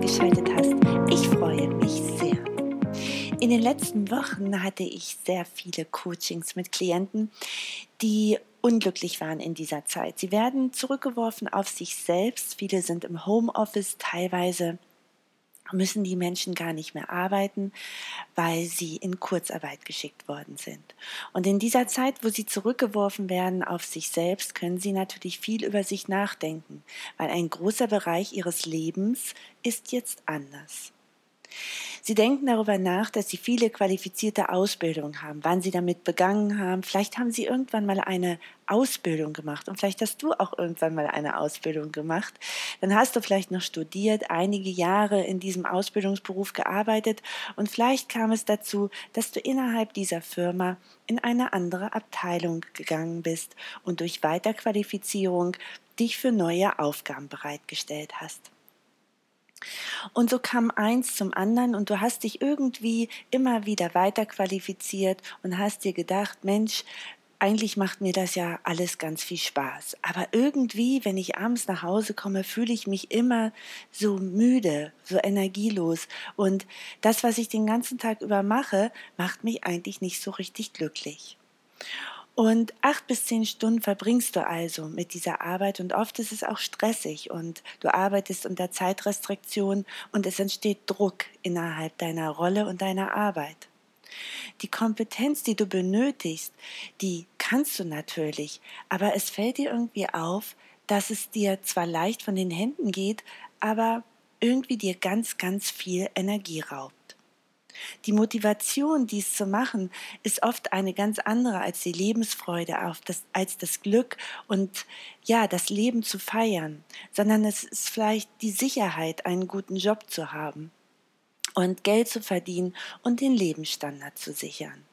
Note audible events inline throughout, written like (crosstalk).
eingeschaltet hast. Ich freue mich sehr. In den letzten Wochen hatte ich sehr viele Coachings mit Klienten, die unglücklich waren in dieser Zeit. Sie werden zurückgeworfen auf sich selbst. Viele sind im Homeoffice, teilweise müssen die Menschen gar nicht mehr arbeiten, weil sie in Kurzarbeit geschickt worden sind. Und in dieser Zeit, wo sie zurückgeworfen werden auf sich selbst, können sie natürlich viel über sich nachdenken, weil ein großer Bereich ihres Lebens ist jetzt anders. Sie denken darüber nach, dass Sie viele qualifizierte Ausbildungen haben, wann Sie damit begangen haben. Vielleicht haben Sie irgendwann mal eine Ausbildung gemacht und vielleicht hast du auch irgendwann mal eine Ausbildung gemacht. Dann hast du vielleicht noch studiert, einige Jahre in diesem Ausbildungsberuf gearbeitet und vielleicht kam es dazu, dass du innerhalb dieser Firma in eine andere Abteilung gegangen bist und durch Weiterqualifizierung dich für neue Aufgaben bereitgestellt hast. Und so kam eins zum anderen und du hast dich irgendwie immer wieder weiter qualifiziert und hast dir gedacht, Mensch, eigentlich macht mir das ja alles ganz viel Spaß. Aber irgendwie, wenn ich abends nach Hause komme, fühle ich mich immer so müde, so energielos. Und das, was ich den ganzen Tag über mache, macht mich eigentlich nicht so richtig glücklich. Und acht bis zehn Stunden verbringst du also mit dieser Arbeit und oft ist es auch stressig und du arbeitest unter Zeitrestriktion und es entsteht Druck innerhalb deiner Rolle und deiner Arbeit. Die Kompetenz, die du benötigst, die kannst du natürlich, aber es fällt dir irgendwie auf, dass es dir zwar leicht von den Händen geht, aber irgendwie dir ganz, ganz viel Energie raubt. Die Motivation, dies zu machen, ist oft eine ganz andere als die Lebensfreude, als das Glück und ja, das Leben zu feiern, sondern es ist vielleicht die Sicherheit, einen guten Job zu haben und Geld zu verdienen und den Lebensstandard zu sichern.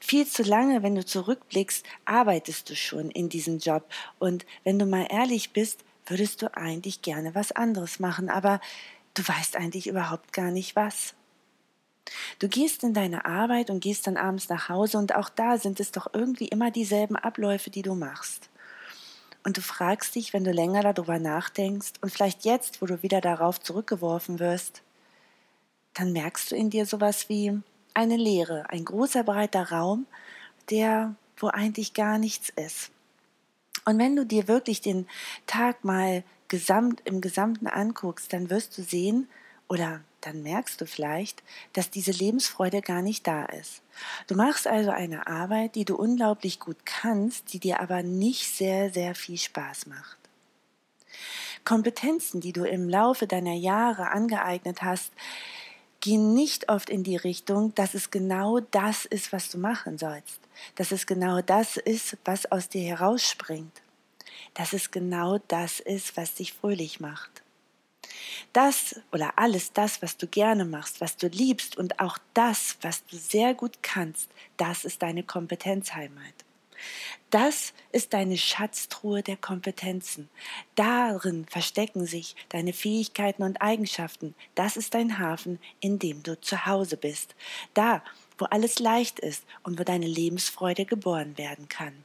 Viel zu lange, wenn du zurückblickst, arbeitest du schon in diesem Job und wenn du mal ehrlich bist, würdest du eigentlich gerne was anderes machen, aber du weißt eigentlich überhaupt gar nicht was. Du gehst in deine Arbeit und gehst dann abends nach Hause und auch da sind es doch irgendwie immer dieselben Abläufe, die du machst. Und du fragst dich, wenn du länger darüber nachdenkst und vielleicht jetzt, wo du wieder darauf zurückgeworfen wirst, dann merkst du in dir sowas wie eine Leere, ein großer breiter Raum, der, wo eigentlich gar nichts ist. Und wenn du dir wirklich den Tag mal gesamt, im Gesamten anguckst, dann wirst du sehen, oder dann merkst du vielleicht, dass diese Lebensfreude gar nicht da ist. Du machst also eine Arbeit, die du unglaublich gut kannst, die dir aber nicht sehr, sehr viel Spaß macht. Kompetenzen, die du im Laufe deiner Jahre angeeignet hast, gehen nicht oft in die Richtung, dass es genau das ist, was du machen sollst. Dass es genau das ist, was aus dir herausspringt. Dass es genau das ist, was dich fröhlich macht. Das oder alles das, was du gerne machst, was du liebst und auch das, was du sehr gut kannst, das ist deine Kompetenzheimat. Das ist deine Schatztruhe der Kompetenzen. Darin verstecken sich deine Fähigkeiten und Eigenschaften. Das ist dein Hafen, in dem du zu Hause bist. Da, wo alles leicht ist und wo deine Lebensfreude geboren werden kann.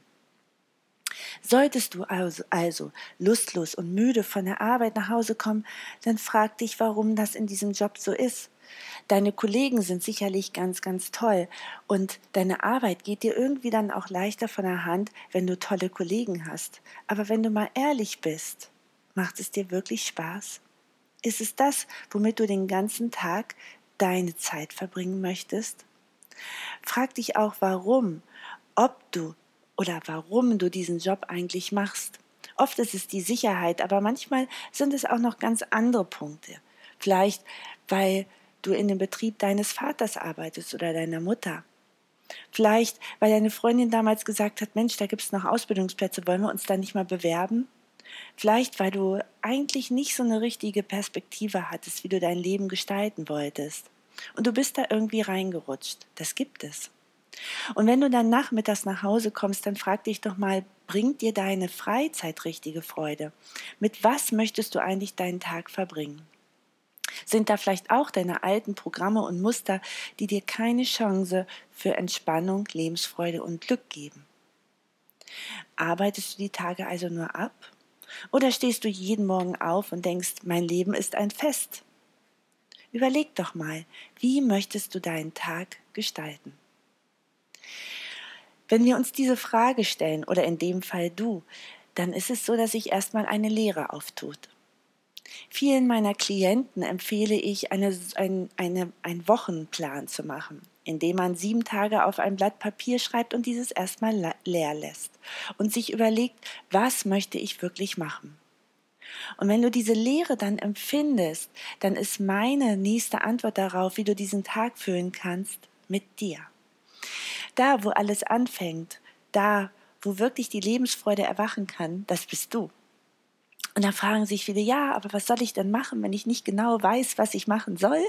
Solltest du also, also lustlos und müde von der Arbeit nach Hause kommen, dann frag dich, warum das in diesem Job so ist. Deine Kollegen sind sicherlich ganz, ganz toll und deine Arbeit geht dir irgendwie dann auch leichter von der Hand, wenn du tolle Kollegen hast. Aber wenn du mal ehrlich bist, macht es dir wirklich Spaß? Ist es das, womit du den ganzen Tag deine Zeit verbringen möchtest? Frag dich auch, warum, ob du oder warum du diesen Job eigentlich machst. Oft ist es die Sicherheit, aber manchmal sind es auch noch ganz andere Punkte. Vielleicht, weil du in dem Betrieb deines Vaters arbeitest oder deiner Mutter. Vielleicht, weil deine Freundin damals gesagt hat, Mensch, da gibt es noch Ausbildungsplätze, wollen wir uns da nicht mal bewerben? Vielleicht, weil du eigentlich nicht so eine richtige Perspektive hattest, wie du dein Leben gestalten wolltest. Und du bist da irgendwie reingerutscht. Das gibt es. Und wenn du dann nachmittags nach Hause kommst, dann frag dich doch mal, bringt dir deine Freizeit richtige Freude? Mit was möchtest du eigentlich deinen Tag verbringen? Sind da vielleicht auch deine alten Programme und Muster, die dir keine Chance für Entspannung, Lebensfreude und Glück geben? Arbeitest du die Tage also nur ab? Oder stehst du jeden Morgen auf und denkst, mein Leben ist ein Fest? Überleg doch mal, wie möchtest du deinen Tag gestalten? Wenn wir uns diese Frage stellen, oder in dem Fall du, dann ist es so, dass sich erstmal eine Leere auftut. Vielen meiner Klienten empfehle ich, eine, ein, eine, einen Wochenplan zu machen, indem man sieben Tage auf ein Blatt Papier schreibt und dieses erstmal leer lässt und sich überlegt, was möchte ich wirklich machen. Und wenn du diese Leere dann empfindest, dann ist meine nächste Antwort darauf, wie du diesen Tag füllen kannst, mit dir. Da, wo alles anfängt, da, wo wirklich die Lebensfreude erwachen kann, das bist du. Und dann fragen sich viele, ja, aber was soll ich denn machen, wenn ich nicht genau weiß, was ich machen soll?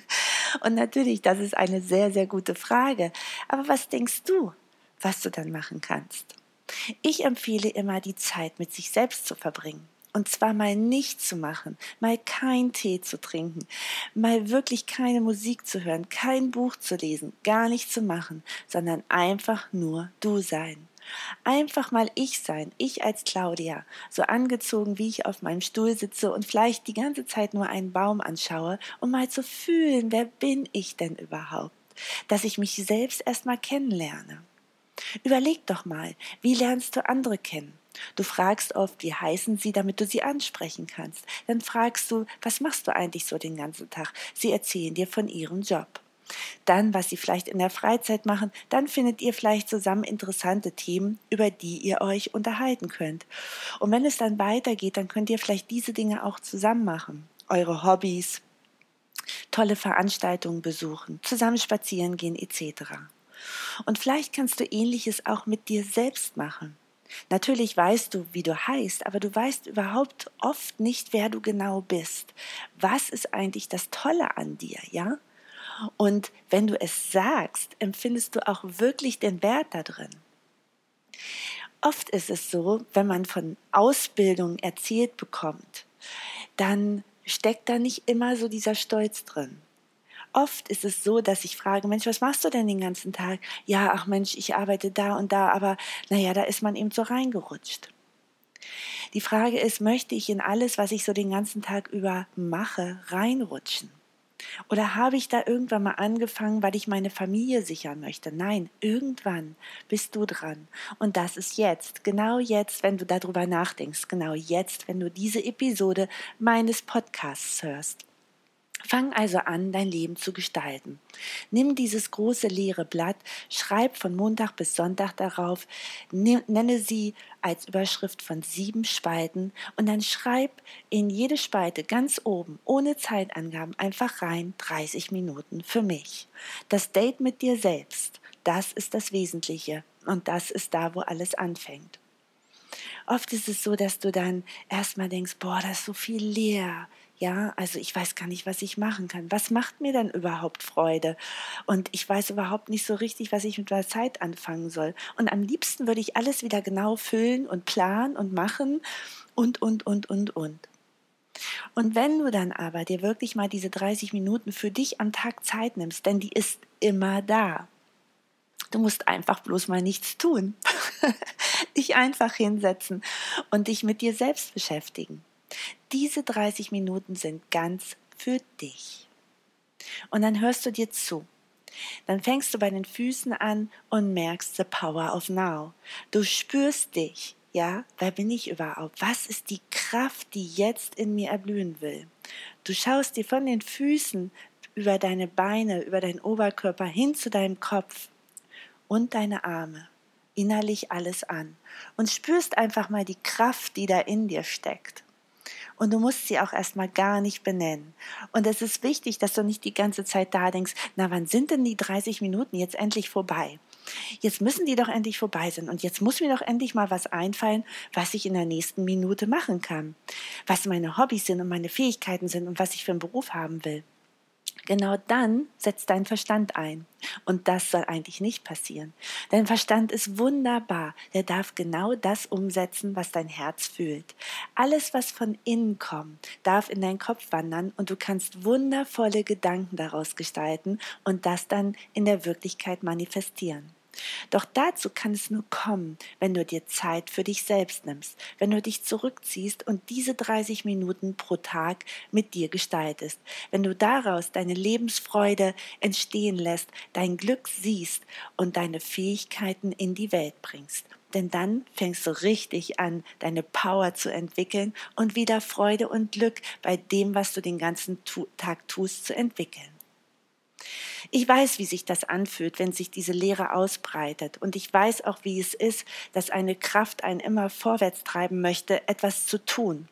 (laughs) Und natürlich, das ist eine sehr, sehr gute Frage. Aber was denkst du, was du dann machen kannst? Ich empfehle immer, die Zeit mit sich selbst zu verbringen. Und zwar mal nichts zu machen, mal kein Tee zu trinken, mal wirklich keine Musik zu hören, kein Buch zu lesen, gar nichts zu machen, sondern einfach nur du sein. Einfach mal ich sein, ich als Claudia, so angezogen, wie ich auf meinem Stuhl sitze und vielleicht die ganze Zeit nur einen Baum anschaue, um mal zu fühlen, wer bin ich denn überhaupt? Dass ich mich selbst erstmal kennenlerne. Überleg doch mal, wie lernst du andere kennen? Du fragst oft, wie heißen sie, damit du sie ansprechen kannst. Dann fragst du, was machst du eigentlich so den ganzen Tag? Sie erzählen dir von ihrem Job dann, was sie vielleicht in der Freizeit machen, dann findet ihr vielleicht zusammen interessante Themen, über die ihr euch unterhalten könnt. Und wenn es dann weitergeht, dann könnt ihr vielleicht diese Dinge auch zusammen machen. Eure Hobbys, tolle Veranstaltungen besuchen, zusammen spazieren gehen etc. Und vielleicht kannst du ähnliches auch mit dir selbst machen. Natürlich weißt du, wie du heißt, aber du weißt überhaupt oft nicht, wer du genau bist. Was ist eigentlich das Tolle an dir, ja? Und wenn du es sagst, empfindest du auch wirklich den Wert da drin. Oft ist es so, wenn man von Ausbildung erzählt bekommt, dann steckt da nicht immer so dieser Stolz drin. Oft ist es so, dass ich frage, Mensch, was machst du denn den ganzen Tag? Ja, ach Mensch, ich arbeite da und da, aber naja, da ist man eben so reingerutscht. Die Frage ist, möchte ich in alles, was ich so den ganzen Tag über mache, reinrutschen? Oder habe ich da irgendwann mal angefangen, weil ich meine Familie sichern möchte? Nein, irgendwann bist du dran. Und das ist jetzt, genau jetzt, wenn du darüber nachdenkst, genau jetzt, wenn du diese Episode meines Podcasts hörst. Fang also an, dein Leben zu gestalten. Nimm dieses große leere Blatt, schreib von Montag bis Sonntag darauf, nenne sie als Überschrift von sieben Spalten und dann schreib in jede Spalte ganz oben, ohne Zeitangaben, einfach rein 30 Minuten für mich. Das Date mit dir selbst, das ist das Wesentliche und das ist da, wo alles anfängt. Oft ist es so, dass du dann erstmal denkst, boah, da ist so viel leer ja, also ich weiß gar nicht, was ich machen kann. Was macht mir denn überhaupt Freude? Und ich weiß überhaupt nicht so richtig, was ich mit meiner Zeit anfangen soll. Und am liebsten würde ich alles wieder genau füllen und planen und machen und, und, und, und, und. Und wenn du dann aber dir wirklich mal diese 30 Minuten für dich am Tag Zeit nimmst, denn die ist immer da. Du musst einfach bloß mal nichts tun. (laughs) dich einfach hinsetzen und dich mit dir selbst beschäftigen. Diese 30 Minuten sind ganz für dich. Und dann hörst du dir zu. Dann fängst du bei den Füßen an und merkst the power of now. Du spürst dich. Ja, wer bin ich überhaupt? Was ist die Kraft, die jetzt in mir erblühen will? Du schaust dir von den Füßen über deine Beine, über deinen Oberkörper hin zu deinem Kopf und deine Arme innerlich alles an und spürst einfach mal die Kraft, die da in dir steckt. Und du musst sie auch erstmal gar nicht benennen. Und es ist wichtig, dass du nicht die ganze Zeit da denkst, na wann sind denn die 30 Minuten jetzt endlich vorbei? Jetzt müssen die doch endlich vorbei sein und jetzt muss mir doch endlich mal was einfallen, was ich in der nächsten Minute machen kann, was meine Hobbys sind und meine Fähigkeiten sind und was ich für einen Beruf haben will. Genau dann setzt dein Verstand ein. Und das soll eigentlich nicht passieren. Dein Verstand ist wunderbar. Der darf genau das umsetzen, was dein Herz fühlt. Alles, was von innen kommt, darf in deinen Kopf wandern und du kannst wundervolle Gedanken daraus gestalten und das dann in der Wirklichkeit manifestieren. Doch dazu kann es nur kommen, wenn du dir Zeit für dich selbst nimmst, wenn du dich zurückziehst und diese 30 Minuten pro Tag mit dir gestaltest, wenn du daraus deine Lebensfreude entstehen lässt, dein Glück siehst und deine Fähigkeiten in die Welt bringst. Denn dann fängst du richtig an, deine Power zu entwickeln und wieder Freude und Glück bei dem, was du den ganzen Tag tust, zu entwickeln. Ich weiß, wie sich das anfühlt, wenn sich diese Lehre ausbreitet. Und ich weiß auch, wie es ist, dass eine Kraft einen immer vorwärts treiben möchte, etwas zu tun.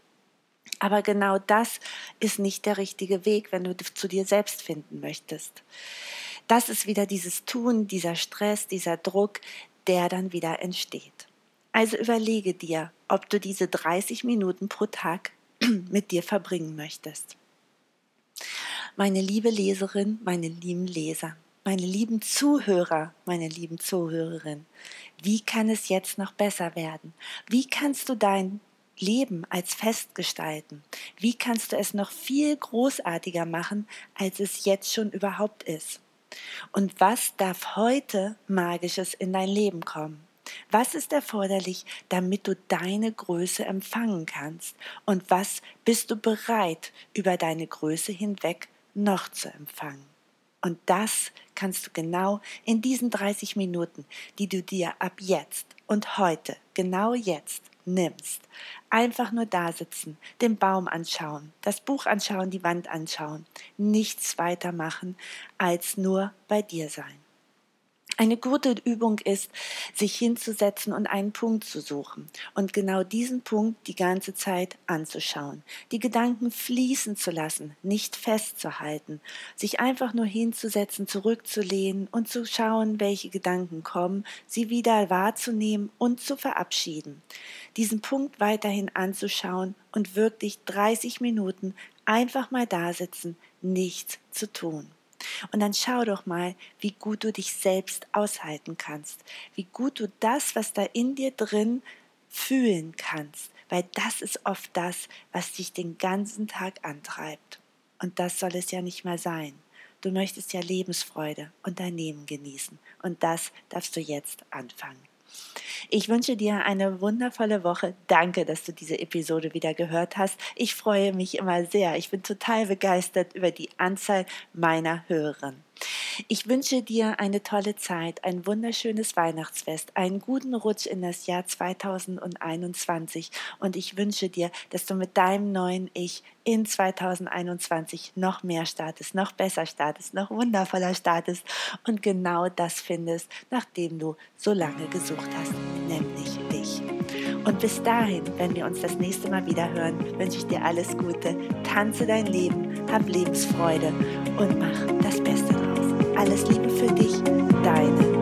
Aber genau das ist nicht der richtige Weg, wenn du zu dir selbst finden möchtest. Das ist wieder dieses Tun, dieser Stress, dieser Druck, der dann wieder entsteht. Also überlege dir, ob du diese 30 Minuten pro Tag (clears throat) mit dir verbringen möchtest meine liebe Leserin, meine lieben Leser, meine lieben Zuhörer, meine lieben Zuhörerinnen, wie kann es jetzt noch besser werden? Wie kannst du dein Leben als Fest gestalten? Wie kannst du es noch viel großartiger machen, als es jetzt schon überhaupt ist? Und was darf heute Magisches in dein Leben kommen? Was ist erforderlich, damit du deine Größe empfangen kannst? Und was bist du bereit, über deine Größe hinweg noch zu empfangen. Und das kannst du genau in diesen 30 Minuten, die du dir ab jetzt und heute, genau jetzt nimmst. Einfach nur da sitzen, den Baum anschauen, das Buch anschauen, die Wand anschauen, nichts weiter machen, als nur bei dir sein. Eine gute Übung ist, sich hinzusetzen und einen Punkt zu suchen und genau diesen Punkt die ganze Zeit anzuschauen, die Gedanken fließen zu lassen, nicht festzuhalten, sich einfach nur hinzusetzen, zurückzulehnen und zu schauen, welche Gedanken kommen, sie wieder wahrzunehmen und zu verabschieden. Diesen Punkt weiterhin anzuschauen und wirklich 30 Minuten einfach mal da sitzen, nichts zu tun. Und dann schau doch mal, wie gut du dich selbst aushalten kannst, wie gut du das, was da in dir drin fühlen kannst, weil das ist oft das, was dich den ganzen Tag antreibt. Und das soll es ja nicht mehr sein. Du möchtest ja Lebensfreude und dein Leben genießen. Und das darfst du jetzt anfangen. Ich wünsche dir eine wundervolle Woche. Danke, dass du diese Episode wieder gehört hast. Ich freue mich immer sehr. Ich bin total begeistert über die Anzahl meiner Hörerinnen. Ich wünsche dir eine tolle Zeit, ein wunderschönes Weihnachtsfest, einen guten Rutsch in das Jahr 2021 und ich wünsche dir, dass du mit deinem neuen Ich in 2021 noch mehr startest, noch besser startest, noch wundervoller startest und genau das findest, nachdem du so lange gesucht hast, nämlich dich. Und bis dahin, wenn wir uns das nächste Mal wieder hören, wünsche ich dir alles Gute, tanze dein Leben, hab Lebensfreude und mach das Beste. Alles Liebe für dich, deine